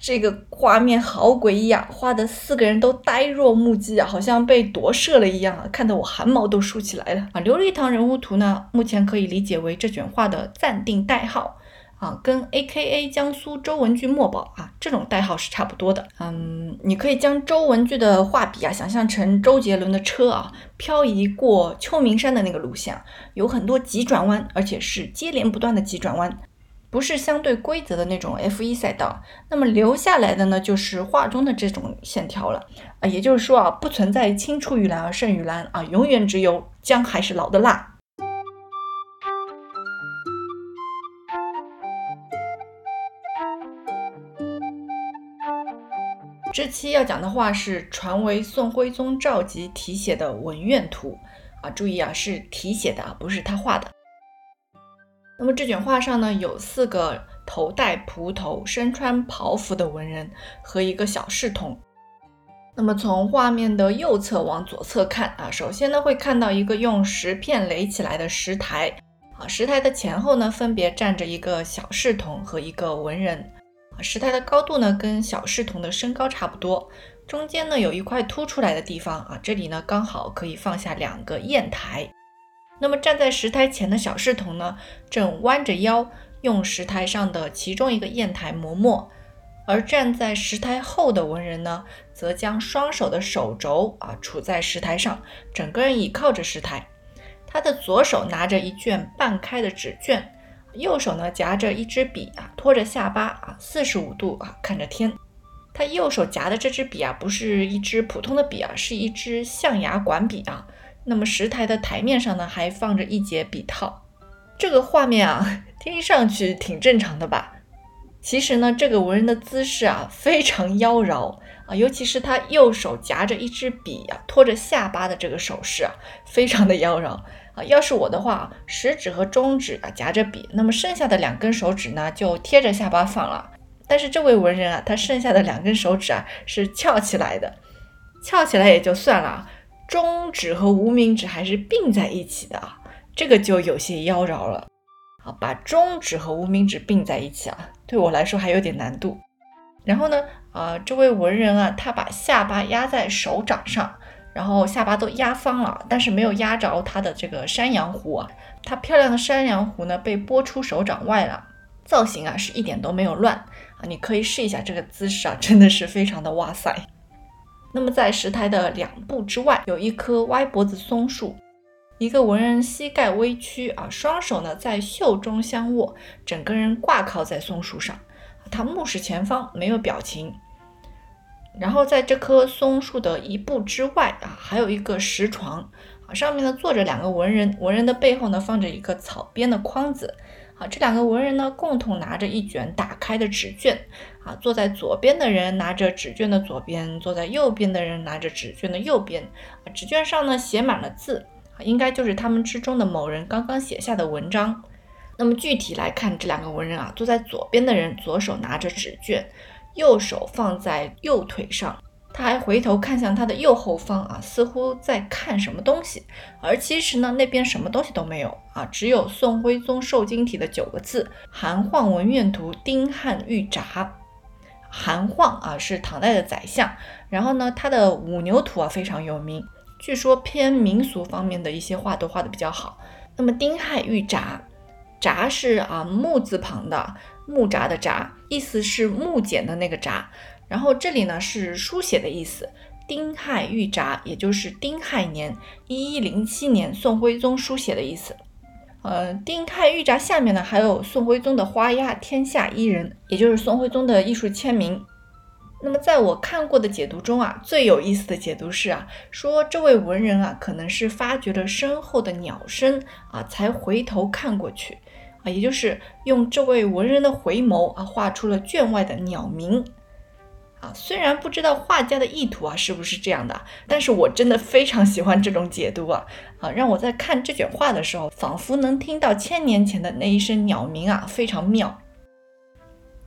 这个画面好诡异啊，画的四个人都呆若木鸡啊，好像被夺舍了一样啊，看得我汗毛都竖起来了啊。琉璃堂人物图呢，目前可以理解为这卷画的暂定代号啊，跟 A.K.A 江苏周文具墨宝啊这种代号是差不多的。嗯，你可以将周文具的画笔啊想象成周杰伦的车啊，漂移过秋名山的那个路线，有很多急转弯，而且是接连不断的急转弯。不是相对规则的那种 F1 赛道，那么留下来的呢，就是画中的这种线条了啊，也就是说啊，不存在青出于蓝而胜于蓝啊，永远只有姜还是老的辣。这期要讲的话是传为宋徽宗赵佶题写的《文苑图》啊，注意啊，是题写的啊，不是他画的。那么这卷画上呢，有四个头戴蒲头、身穿袍服的文人和一个小侍童。那么从画面的右侧往左侧看啊，首先呢会看到一个用石片垒起来的石台啊，石台的前后呢分别站着一个小侍童和一个文人啊，石台的高度呢跟小侍童的身高差不多，中间呢有一块凸出来的地方啊，这里呢刚好可以放下两个砚台。那么站在石台前的小侍童呢，正弯着腰用石台上的其中一个砚台磨墨，而站在石台后的文人呢，则将双手的手肘啊杵在石台上，整个人倚靠着石台。他的左手拿着一卷半开的纸卷，右手呢夹着一支笔啊，托着下巴啊，四十五度啊看着天。他右手夹的这支笔啊，不是一支普通的笔啊，是一支象牙管笔啊。那么石台的台面上呢，还放着一截笔套。这个画面啊，听上去挺正常的吧？其实呢，这个文人的姿势啊，非常妖娆啊，尤其是他右手夹着一支笔啊，托着下巴的这个手势啊，非常的妖娆啊。要是我的话，食指和中指啊夹着笔，那么剩下的两根手指呢，就贴着下巴放了。但是这位文人啊，他剩下的两根手指啊，是翘起来的，翘起来也就算了。中指和无名指还是并在一起的啊，这个就有些妖娆了啊。把中指和无名指并在一起啊，对我来说还有点难度。然后呢，啊，这位文人啊，他把下巴压在手掌上，然后下巴都压方了，但是没有压着他的这个山羊胡啊。他漂亮的山羊胡呢，被拨出手掌外了，造型啊是一点都没有乱啊。你可以试一下这个姿势啊，真的是非常的哇塞。那么在石台的两步之外，有一棵歪脖子松树，一个文人膝盖微曲啊，双手呢在袖中相握，整个人挂靠在松树上，他目视前方，没有表情。然后在这棵松树的一步之外啊，还有一个石床啊，上面呢坐着两个文人，文人的背后呢放着一个草编的筐子。啊，这两个文人呢，共同拿着一卷打开的纸卷。啊，坐在左边的人拿着纸卷的左边，坐在右边的人拿着纸卷的右边。啊，纸卷上呢写满了字，啊，应该就是他们之中的某人刚刚写下的文章。那么具体来看，这两个文人啊，坐在左边的人左手拿着纸卷，右手放在右腿上。他还回头看向他的右后方啊，似乎在看什么东西，而其实呢，那边什么东西都没有啊，只有宋徽宗瘦金体的九个字“韩晃文苑图丁汉玉札”。韩晃啊是唐代的宰相，然后呢，他的五牛图啊非常有名，据说偏民俗方面的一些画都画的比较好。那么丁亥玉札，札是啊木字旁的木札的札，意思是木简的那个札。然后这里呢是书写的意思，丁亥玉札，也就是丁亥年一一零七年宋徽宗书写的意思。呃，丁亥玉札下面呢还有宋徽宗的花押“天下一人”，也就是宋徽宗的艺术签名。那么在我看过的解读中啊，最有意思的解读是啊，说这位文人啊可能是发觉了身后的鸟声啊，才回头看过去啊，也就是用这位文人的回眸啊，画出了卷外的鸟鸣。啊，虽然不知道画家的意图啊是不是这样的，但是我真的非常喜欢这种解读啊啊，让我在看这卷画的时候，仿佛能听到千年前的那一声鸟鸣啊，非常妙。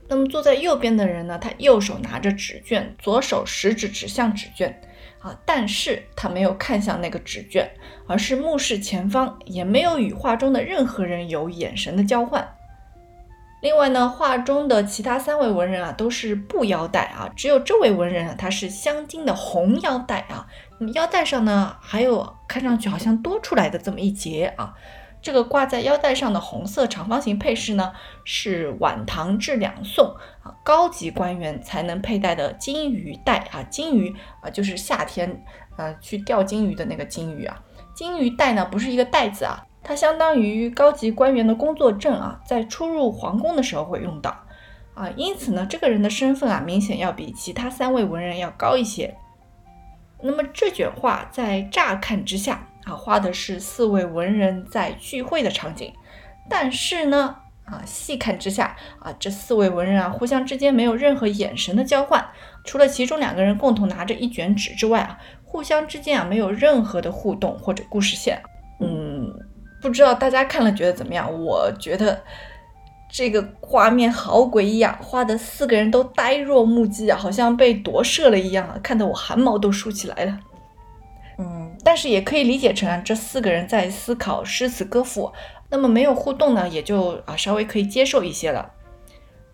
那么坐在右边的人呢，他右手拿着纸卷，左手食指指向纸卷啊，但是他没有看向那个纸卷，而是目视前方，也没有与画中的任何人有眼神的交换。另外呢，画中的其他三位文人啊都是布腰带啊，只有这位文人啊他是镶金的红腰带啊，腰带上呢还有看上去好像多出来的这么一节啊。这个挂在腰带上的红色长方形配饰呢，是晚唐至两宋啊高级官员才能佩戴的金鱼带啊，金鱼啊就是夏天呃去钓金鱼的那个金鱼啊，金鱼带呢不是一个袋子啊。它相当于高级官员的工作证啊，在出入皇宫的时候会用到啊，因此呢，这个人的身份啊，明显要比其他三位文人要高一些。那么这卷画在乍看之下啊，画的是四位文人在聚会的场景，但是呢，啊，细看之下啊，这四位文人啊，互相之间没有任何眼神的交换，除了其中两个人共同拿着一卷纸之外啊，互相之间啊，没有任何的互动或者故事线，嗯。不知道大家看了觉得怎么样？我觉得这个画面好诡异啊，画的四个人都呆若木鸡啊，好像被夺舍了一样啊，看得我汗毛都竖起来了。嗯，但是也可以理解成，这四个人在思考诗词歌赋，那么没有互动呢，也就啊稍微可以接受一些了。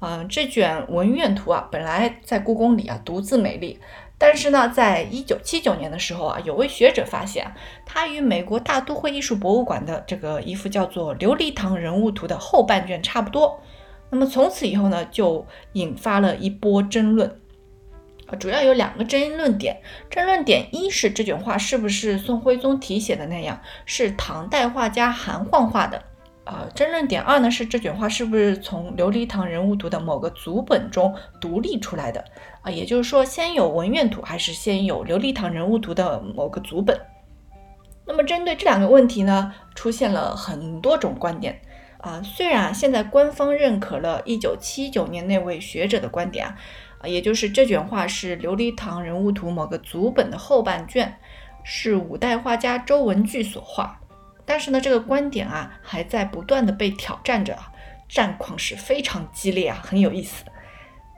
嗯，这卷文苑图啊，本来在故宫里啊独自美丽。但是呢，在一九七九年的时候啊，有位学者发现，它与美国大都会艺术博物馆的这个一幅叫做《琉璃堂人物图》的后半卷差不多。那么从此以后呢，就引发了一波争论啊，主要有两个争议论点。争论点一是这卷画是不是宋徽宗题写的那样，是唐代画家韩焕画的。啊，争论点二呢是这卷画是不是从《琉璃堂人物图》的某个组本中独立出来的啊？也就是说，先有文苑图还是先有《琉璃堂人物图》的某个组本？那么针对这两个问题呢，出现了很多种观点啊。虽然现在官方认可了1979年那位学者的观点啊，啊，也就是这卷画是《琉璃堂人物图》某个组本的后半卷，是五代画家周文具所画。但是呢，这个观点啊还在不断的被挑战着，战况是非常激烈啊，很有意思。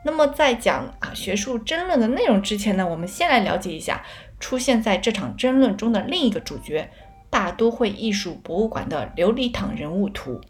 那么在讲啊学术争论的内容之前呢，我们先来了解一下出现在这场争论中的另一个主角——大都会艺术博物馆的琉璃堂人物图。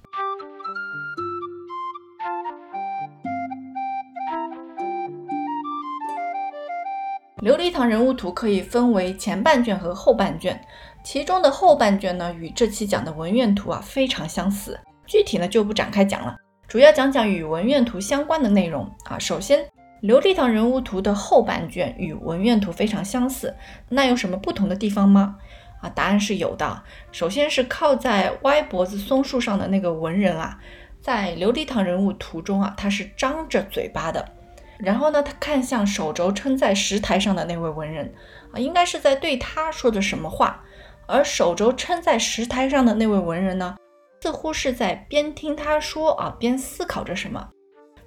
琉璃堂人物图可以分为前半卷和后半卷。其中的后半卷呢，与这期讲的文苑图啊非常相似，具体呢就不展开讲了，主要讲讲与文苑图相关的内容啊。首先，琉璃堂人物图的后半卷与文苑图非常相似，那有什么不同的地方吗？啊，答案是有的。首先是靠在歪脖子松树上的那个文人啊，在琉璃堂人物图中啊，他是张着嘴巴的，然后呢，他看向手肘撑在石台上的那位文人啊，应该是在对他说着什么话。而手肘撑在石台上的那位文人呢，似乎是在边听他说啊，边思考着什么。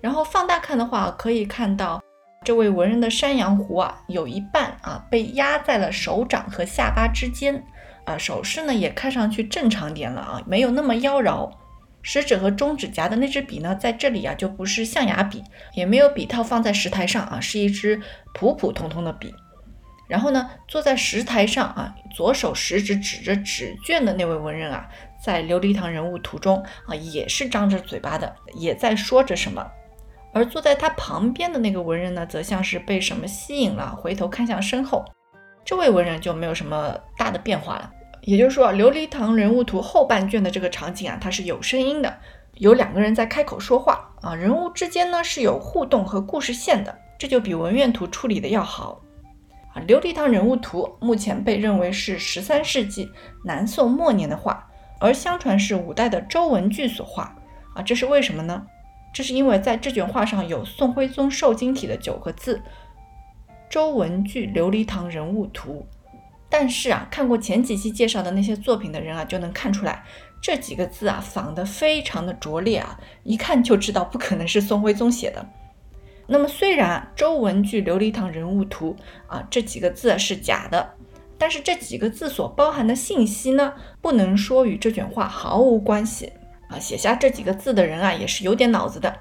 然后放大看的话，可以看到这位文人的山羊胡啊，有一半啊被压在了手掌和下巴之间，啊，手势呢也看上去正常点了啊，没有那么妖娆。食指和中指夹的那支笔呢，在这里啊就不是象牙笔，也没有笔套放在石台上啊，是一支普普通通的笔。然后呢，坐在石台上啊，左手食指指着纸卷的那位文人啊，在琉璃堂人物图中啊，也是张着嘴巴的，也在说着什么。而坐在他旁边的那个文人呢，则像是被什么吸引了，回头看向身后。这位文人就没有什么大的变化了。也就是说，琉璃堂人物图后半卷的这个场景啊，它是有声音的，有两个人在开口说话啊，人物之间呢是有互动和故事线的，这就比文苑图处理的要好。啊琉璃堂人物图目前被认为是十三世纪南宋末年的画，而相传是五代的周文具所画。啊，这是为什么呢？这是因为在这卷画上有宋徽宗受精体的九个字“周文具琉璃堂人物图”。但是啊，看过前几期介绍的那些作品的人啊，就能看出来这几个字啊仿得非常的拙劣啊，一看就知道不可能是宋徽宗写的。那么，虽然“周文具琉璃堂人物图”啊这几个字是假的，但是这几个字所包含的信息呢，不能说与这卷画毫无关系啊。写下这几个字的人啊，也是有点脑子的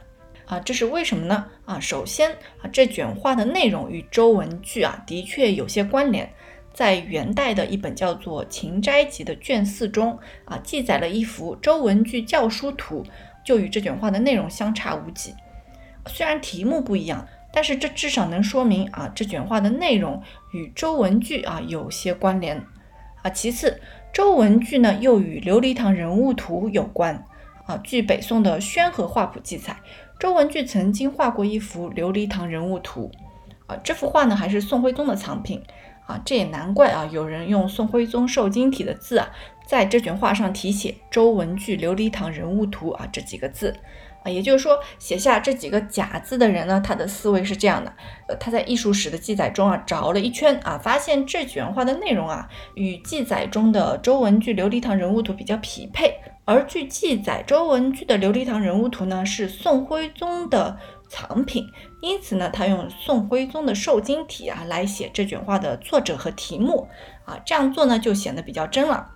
啊。这是为什么呢？啊，首先啊，这卷画的内容与周文具啊的确有些关联。在元代的一本叫做《秦斋集》的卷四中啊，记载了一幅周文具教书图。就与这卷画的内容相差无几。虽然题目不一样，但是这至少能说明啊，这卷画的内容与周文具啊有些关联啊。其次，周文具呢又与琉璃堂人物图有关啊。据北宋的宣和画谱记载，周文具曾经画过一幅琉璃堂人物图啊。这幅画呢还是宋徽宗的藏品啊。这也难怪啊，有人用宋徽宗瘦金体的字啊，在这卷画上题写“周文具琉璃堂人物图”啊这几个字。啊，也就是说，写下这几个假字的人呢，他的思维是这样的：呃，他在艺术史的记载中啊，找了一圈啊，发现这卷画的内容啊，与记载中的周文具琉璃堂人物图比较匹配。而据记载，周文具的琉璃堂人物图呢，是宋徽宗的藏品，因此呢，他用宋徽宗的瘦金体啊来写这卷画的作者和题目啊，这样做呢，就显得比较真了。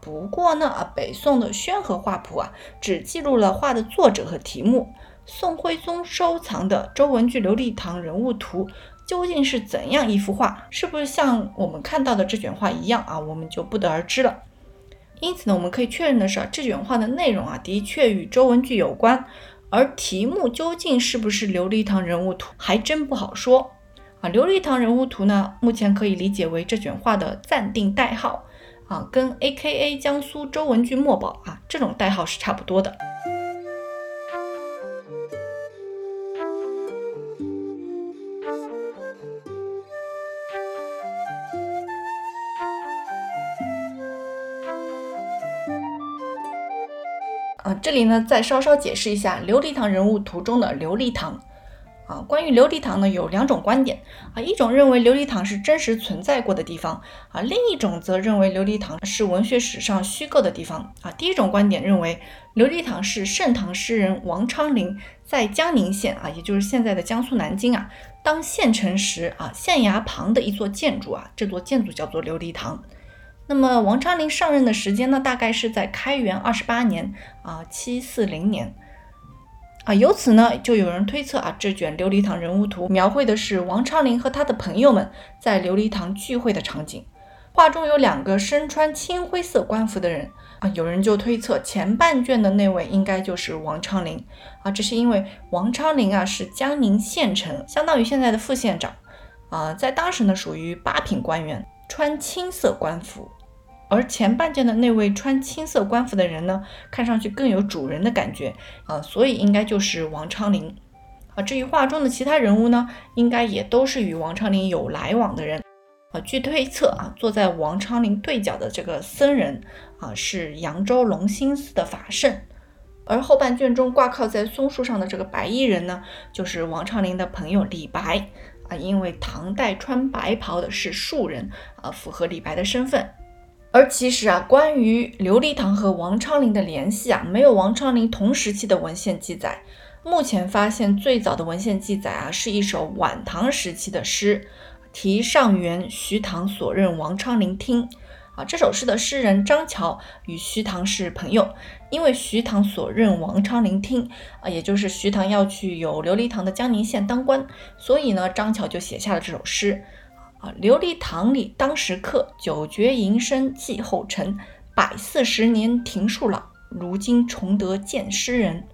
不过呢，啊，北宋的宣和画谱啊，只记录了画的作者和题目。宋徽宗收藏的周文具琉璃堂人物图究竟是怎样一幅画？是不是像我们看到的这卷画一样啊？我们就不得而知了。因此呢，我们可以确认的是，这卷画的内容啊，的确与周文具有关。而题目究竟是不是琉璃堂人物图，还真不好说啊。琉璃堂人物图呢，目前可以理解为这卷画的暂定代号。啊，跟 A.K.A 江苏周文具墨宝啊这种代号是差不多的。这里呢再稍稍解释一下琉璃堂人物图中的琉璃堂。啊，关于琉璃堂呢，有两种观点啊，一种认为琉璃堂是真实存在过的地方啊，另一种则认为琉璃堂是文学史上虚构的地方啊。第一种观点认为，琉璃堂是盛唐诗人王昌龄在江宁县啊，也就是现在的江苏南京啊，当县城时啊，县衙旁的一座建筑啊，这座建筑叫做琉璃堂。那么王昌龄上任的时间呢，大概是在开元二十八年啊，七四零年。啊，由此呢，就有人推测啊，这卷琉璃堂人物图描绘的是王昌龄和他的朋友们在琉璃堂聚会的场景。画中有两个身穿青灰色官服的人啊，有人就推测前半卷的那位应该就是王昌龄啊，这是因为王昌龄啊是江宁县城，相当于现在的副县长啊，在当时呢属于八品官员，穿青色官服。而前半卷的那位穿青色官服的人呢，看上去更有主人的感觉啊，所以应该就是王昌龄啊。至于画中的其他人物呢，应该也都是与王昌龄有来往的人啊。据推测啊，坐在王昌龄对角的这个僧人啊，是扬州隆兴寺的法圣，而后半卷中挂靠在松树上的这个白衣人呢，就是王昌龄的朋友李白啊。因为唐代穿白袍的是庶人啊，符合李白的身份。而其实啊，关于琉璃堂和王昌龄的联系啊，没有王昌龄同时期的文献记载。目前发现最早的文献记载啊，是一首晚唐时期的诗，题上元徐唐所任王昌龄听。啊，这首诗的诗人张乔与徐唐是朋友，因为徐唐所任王昌龄听啊，也就是徐唐要去有琉璃堂的江宁县当官，所以呢，张乔就写下了这首诗。啊，琉璃堂里当时客，九绝吟声继后尘。百四十年庭树老，如今重得见诗人。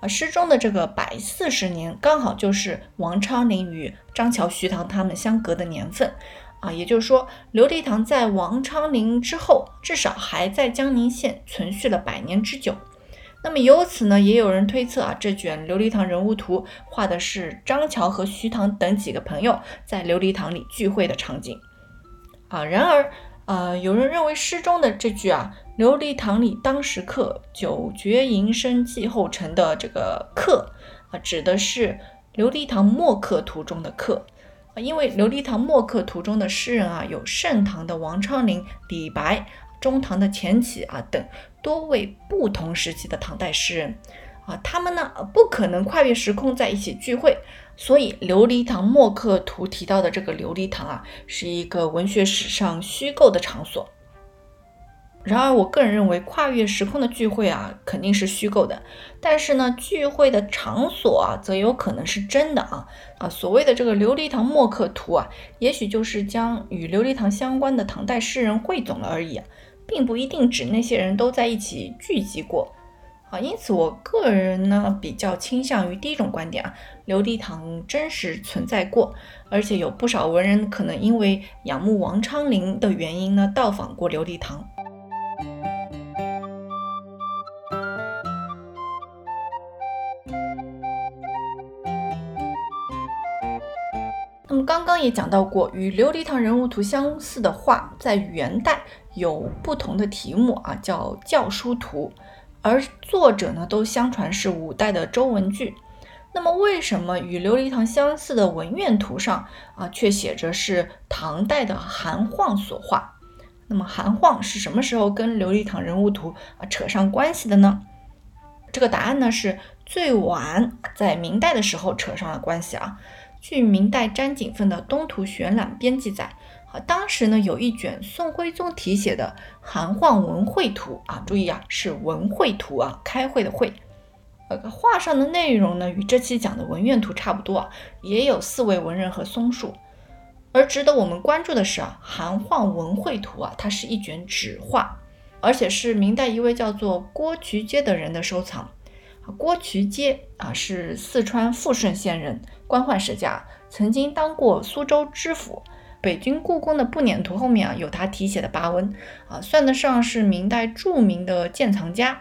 啊，诗中的这个百四十年，刚好就是王昌龄与张乔、徐唐他们相隔的年份。啊，也就是说，琉璃堂在王昌龄之后，至少还在江宁县存续了百年之久。那么由此呢，也有人推测啊，这卷琉璃堂人物图画的是张乔和徐唐等几个朋友在琉璃堂里聚会的场景啊。然而，呃，有人认为诗中的这句啊“琉璃堂里当时客，九绝营生继后尘”的这个客啊，指的是琉璃堂墨客图中的客，因为琉璃堂墨客图中的诗人啊，有盛唐的王昌龄、李白。中唐的钱起啊等多位不同时期的唐代诗人啊，他们呢不可能跨越时空在一起聚会，所以琉璃堂墨客图提到的这个琉璃堂啊，是一个文学史上虚构的场所。然而，我个人认为跨越时空的聚会啊肯定是虚构的，但是呢，聚会的场所啊则有可能是真的啊啊，所谓的这个琉璃堂墨客图啊，也许就是将与琉璃堂相关的唐代诗人汇总了而已。并不一定指那些人都在一起聚集过，好，因此我个人呢比较倾向于第一种观点啊，琉璃堂真实存在过，而且有不少文人可能因为仰慕王昌龄的原因呢，到访过琉璃堂。刚也讲到过，与琉璃堂人物图相似的画，在元代有不同的题目啊，叫教书图，而作者呢都相传是五代的周文具。那么为什么与琉璃堂相似的文苑图上啊，却写着是唐代的韩晃所画？那么韩晃是什么时候跟琉璃堂人物图啊扯上关系的呢？这个答案呢是最晚在明代的时候扯上了关系啊。据明代詹景凤的《东图选览编》记载，啊，当时呢有一卷宋徽宗题写的《韩晃文会图》啊，注意啊，是文会图啊，开会的会。呃，画上的内容呢与这期讲的文苑图差不多啊，也有四位文人和松树。而值得我们关注的是啊，《韩晃文会图》啊，它是一卷纸画，而且是明代一位叫做郭渠阶的人的收藏。郭渠阶啊，是四川富顺县人。官宦世家，曾经当过苏州知府。北京故宫的步辇图后面啊，有他题写的跋文啊，算得上是明代著名的鉴藏家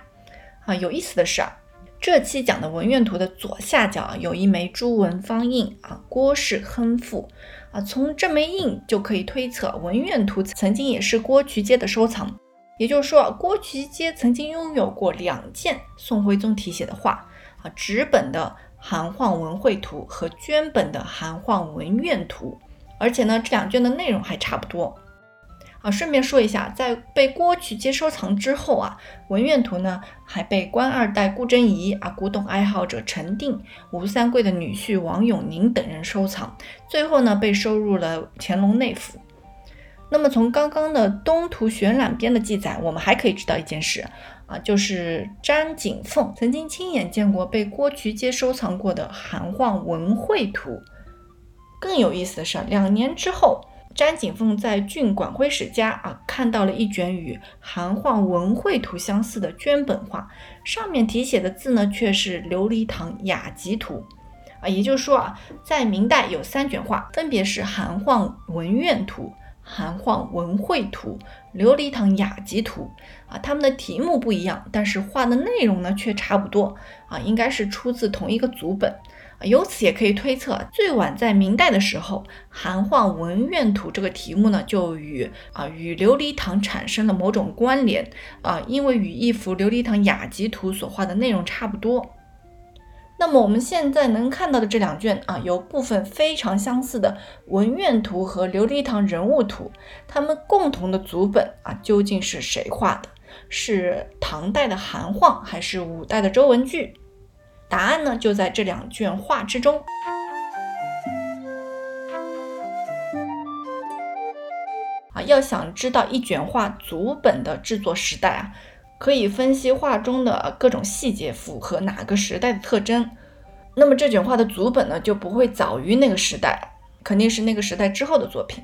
啊。有意思的是啊，这期讲的文苑图的左下角啊，有一枚朱文方印啊，郭氏亨父啊。从这枚印就可以推测，文苑图曾经也是郭渠阶的收藏。也就是说，郭渠阶曾经拥有过两件宋徽宗题写的画啊，纸本的。韩晃文会图和绢本的韩晃文苑图，而且呢，这两卷的内容还差不多啊。顺便说一下，在被郭渠阶收藏之后啊，文苑图呢还被官二代顾贞仪啊、古董爱好者陈定、吴三桂的女婿王永宁等人收藏，最后呢被收入了乾隆内府。那么从刚刚的《东图选览编》的记载，我们还可以知道一件事。啊，就是詹景凤曾经亲眼见过被郭渠阶收藏过的韩晃文会图。更有意思的是，两年之后，詹景凤在郡管徽使家啊看到了一卷与韩晃文会图相似的绢本画，上面题写的字呢却是琉璃堂雅集图。啊，也就是说啊，在明代有三卷画，分别是韩晃文苑图。韩晃文会图、琉璃堂雅集图啊，它们的题目不一样，但是画的内容呢却差不多啊，应该是出自同一个组本啊。由此也可以推测，最晚在明代的时候，韩晃文苑图这个题目呢就与啊与琉璃堂产生了某种关联啊，因为与一幅琉璃堂雅集图所画的内容差不多。那么我们现在能看到的这两卷啊，有部分非常相似的文苑图和琉璃堂人物图，它们共同的祖本啊，究竟是谁画的？是唐代的韩晃还是五代的周文具？答案呢就在这两卷画之中。啊，要想知道一卷画组本的制作时代啊。可以分析画中的各种细节符合哪个时代的特征，那么这卷画的组本呢就不会早于那个时代，肯定是那个时代之后的作品。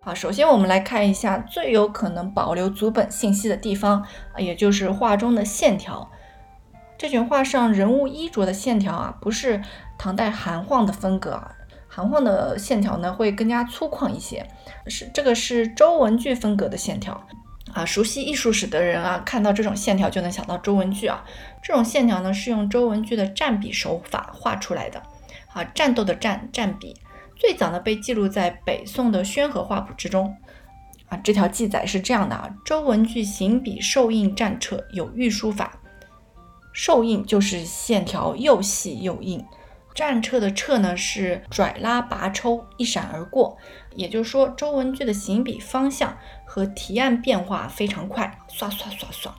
好，首先我们来看一下最有可能保留组本信息的地方啊，也就是画中的线条。这卷画上人物衣着的线条啊，不是唐代韩晃的风格啊，韩晃的线条呢会更加粗犷一些，是这个是周文具风格的线条。啊，熟悉艺术史的人啊，看到这种线条就能想到周文具啊。这种线条呢，是用周文具的蘸笔手法画出来的。啊，战斗的战，战笔，最早呢被记录在北宋的宣和画谱之中。啊，这条记载是这样的啊：周文具行笔受印战车，有御书法。受印就是线条又细又硬。战车的掣呢是拽拉拔抽，一闪而过。也就是说，周文具的行笔方向和提案变化非常快，刷刷刷刷。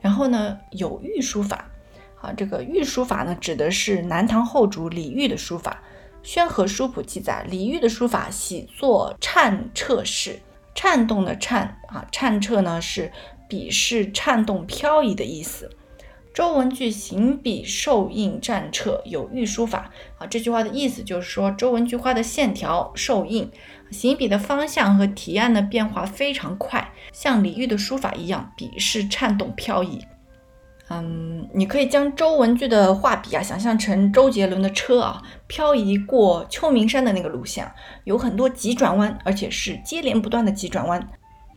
然后呢，有御书法，啊，这个御书法呢，指的是南唐后主李煜的书法。宣和书谱记载，李煜的书法喜作颤掣式，颤动的颤啊，颤掣呢是笔势颤动飘移的意思。周文具行笔受印战掣，有御书法啊。这句话的意思就是说，周文具画的线条受印。行笔的方向和提案的变化非常快，像李煜的书法一样，笔势颤动飘逸。嗯，你可以将周文矩的画笔啊想象成周杰伦的车啊，漂移过秋名山的那个路线，有很多急转弯，而且是接连不断的急转弯，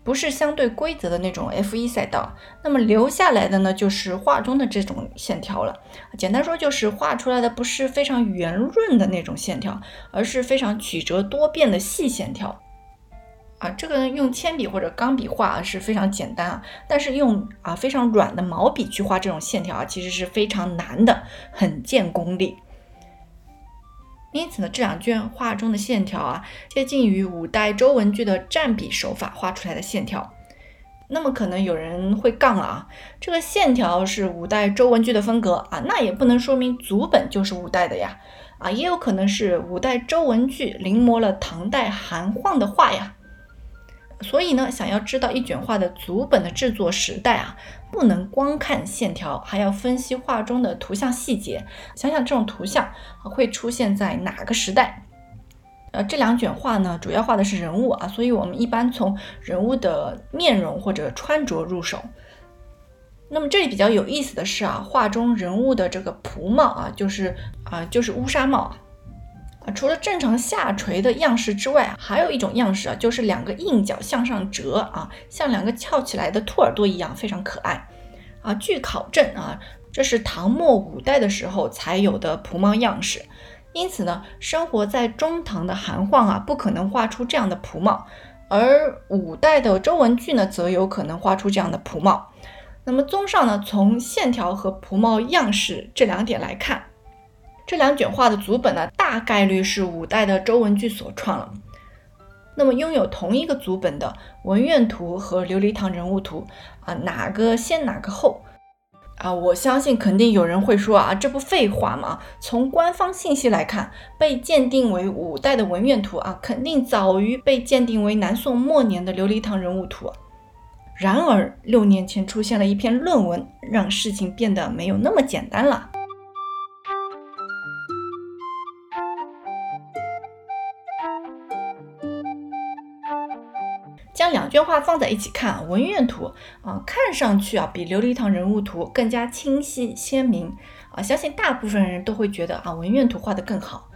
不是相对规则的那种 F1 赛道。那么留下来的呢，就是画中的这种线条了。简单说，就是画出来的不是非常圆润的那种线条，而是非常曲折多变的细线条。啊，这个用铅笔或者钢笔画是非常简单啊，但是用啊非常软的毛笔去画这种线条啊，其实是非常难的，很见功力。因此呢，这两卷画中的线条啊，接近于五代周文具的蘸笔手法画出来的线条。那么可能有人会杠了啊，这个线条是五代周文具的风格啊，那也不能说明祖本就是五代的呀，啊，也有可能是五代周文具临摹了唐代韩晃的画呀。所以呢，想要知道一卷画的祖本的制作时代啊，不能光看线条，还要分析画中的图像细节，想想这种图像会出现在哪个时代。呃，这两卷画呢，主要画的是人物啊，所以我们一般从人物的面容或者穿着入手。那么这里比较有意思的是啊，画中人物的这个仆帽啊，就是啊，就是乌纱帽。啊，除了正常下垂的样式之外啊，还有一种样式啊，就是两个硬角向上折啊，像两个翘起来的兔耳朵一样，非常可爱啊。据考证啊，这是唐末五代的时候才有的仆帽样式，因此呢，生活在中唐的韩晃啊，不可能画出这样的仆帽，而五代的周文具呢，则有可能画出这样的仆帽。那么，综上呢，从线条和仆帽样式这两点来看。这两卷画的祖本呢，大概率是五代的周文具所创了。那么拥有同一个祖本的《文苑图》和《琉璃堂人物图》啊，哪个先哪个后啊？我相信肯定有人会说啊，这不废话吗？从官方信息来看，被鉴定为五代的《文苑图》啊，肯定早于被鉴定为南宋末年的《琉璃堂人物图》。然而六年前出现了一篇论文，让事情变得没有那么简单了。两卷画放在一起看，《文苑图》啊，看上去啊比《琉璃堂人物图》更加清晰鲜明啊，相信大部分人都会觉得啊《文苑图》画得更好。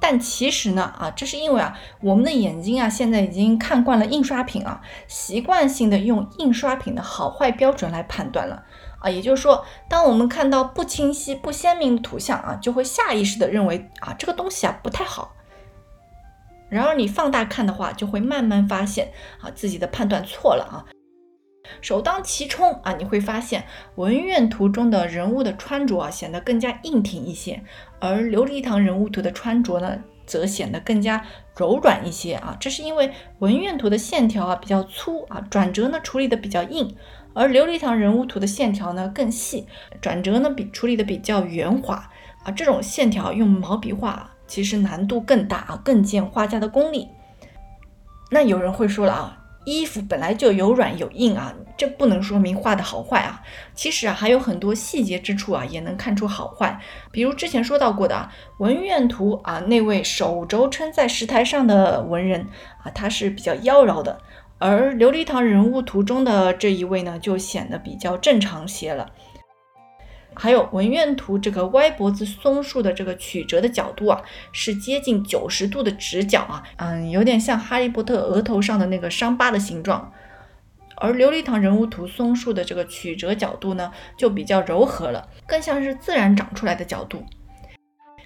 但其实呢啊，这是因为啊我们的眼睛啊现在已经看惯了印刷品啊，习惯性的用印刷品的好坏标准来判断了啊，也就是说，当我们看到不清晰、不鲜明的图像啊，就会下意识的认为啊这个东西啊不太好。然而你放大看的话，就会慢慢发现啊自己的判断错了啊。首当其冲啊，你会发现文苑图中的人物的穿着啊显得更加硬挺一些，而琉璃堂人物图的穿着呢则显得更加柔软一些啊。这是因为文苑图的线条啊比较粗啊，转折呢处理的比较硬，而琉璃堂人物图的线条呢更细，转折呢比处理的比较圆滑啊。这种线条用毛笔画。其实难度更大啊，更见画家的功力。那有人会说了啊，衣服本来就有软有硬啊，这不能说明画的好坏啊。其实啊，还有很多细节之处啊，也能看出好坏。比如之前说到过的啊，《文苑图》啊，那位手肘撑在石台上的文人啊，他是比较妖娆的；而《琉璃堂人物图》中的这一位呢，就显得比较正常些了。还有文苑图这个歪脖子松树的这个曲折的角度啊，是接近九十度的直角啊，嗯，有点像哈利波特额头上的那个伤疤的形状。而琉璃堂人物图松树的这个曲折角度呢，就比较柔和了，更像是自然长出来的角度。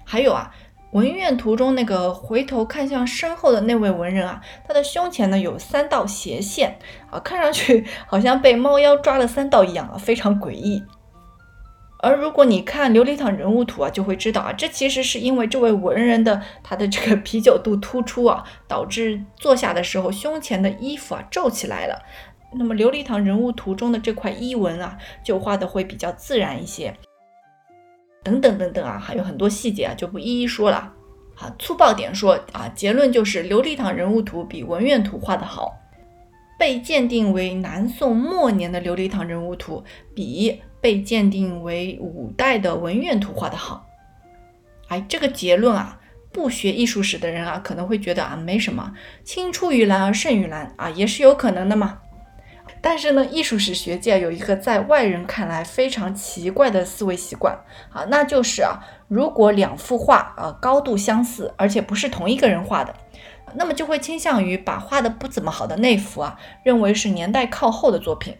还有啊，文苑图中那个回头看向身后的那位文人啊，他的胸前呢有三道斜线啊，看上去好像被猫妖抓了三道一样啊，非常诡异。而如果你看琉璃堂人物图啊，就会知道啊，这其实是因为这位文人的他的这个啤酒肚突出啊，导致坐下的时候胸前的衣服啊皱起来了。那么琉璃堂人物图中的这块衣纹啊，就画的会比较自然一些。等等等等啊，还有很多细节啊，就不一一说了。啊，粗暴点说啊，结论就是琉璃堂人物图比文苑图画的好。被鉴定为南宋末年的琉璃堂人物图比。被鉴定为五代的文苑图画的好，哎，这个结论啊，不学艺术史的人啊，可能会觉得啊没什么，青出于蓝而胜于蓝啊，也是有可能的嘛。但是呢，艺术史学界有一个在外人看来非常奇怪的思维习惯啊，那就是啊，如果两幅画啊高度相似，而且不是同一个人画的，那么就会倾向于把画的不怎么好的那幅啊，认为是年代靠后的作品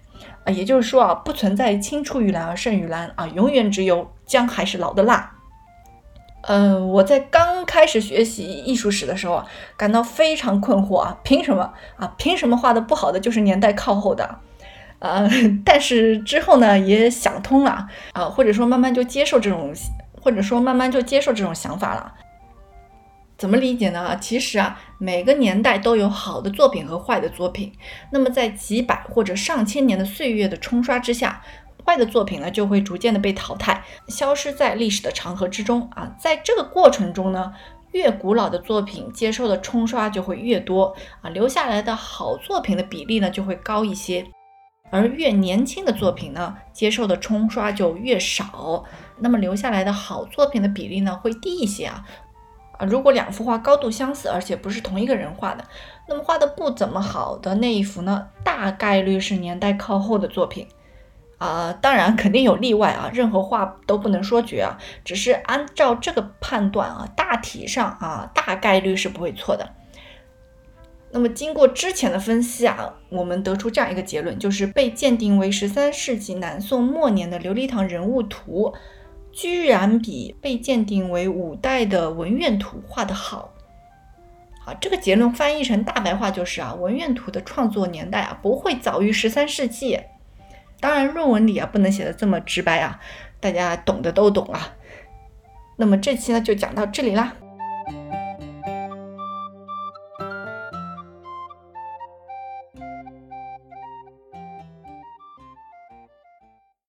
啊，也就是说啊，不存在青出于蓝而胜于蓝啊，永远只有姜还是老的辣。嗯，我在刚开始学习艺术史的时候啊，感到非常困惑啊，凭什么啊？凭什么画的不好的就是年代靠后的？呃，但是之后呢，也想通了啊，或者说慢慢就接受这种，或者说慢慢就接受这种想法了。怎么理解呢？其实啊，每个年代都有好的作品和坏的作品，那么在几百或者上千年的岁月的冲刷之下。坏的作品呢，就会逐渐的被淘汰，消失在历史的长河之中啊。在这个过程中呢，越古老的作品接受的冲刷就会越多啊，留下来的好作品的比例呢就会高一些，而越年轻的作品呢，接受的冲刷就越少，那么留下来的好作品的比例呢会低一些啊。啊，如果两幅画高度相似，而且不是同一个人画的，那么画的不怎么好的那一幅呢，大概率是年代靠后的作品。啊，当然肯定有例外啊，任何话都不能说绝啊。只是按照这个判断啊，大体上啊，大概率是不会错的。那么经过之前的分析啊，我们得出这样一个结论，就是被鉴定为十三世纪南宋末年的琉璃堂人物图，居然比被鉴定为五代的文苑图画的好。好，这个结论翻译成大白话就是啊，文苑图的创作年代啊，不会早于十三世纪。当然，论文里啊不能写的这么直白啊，大家懂的都懂啊。那么这期呢就讲到这里啦。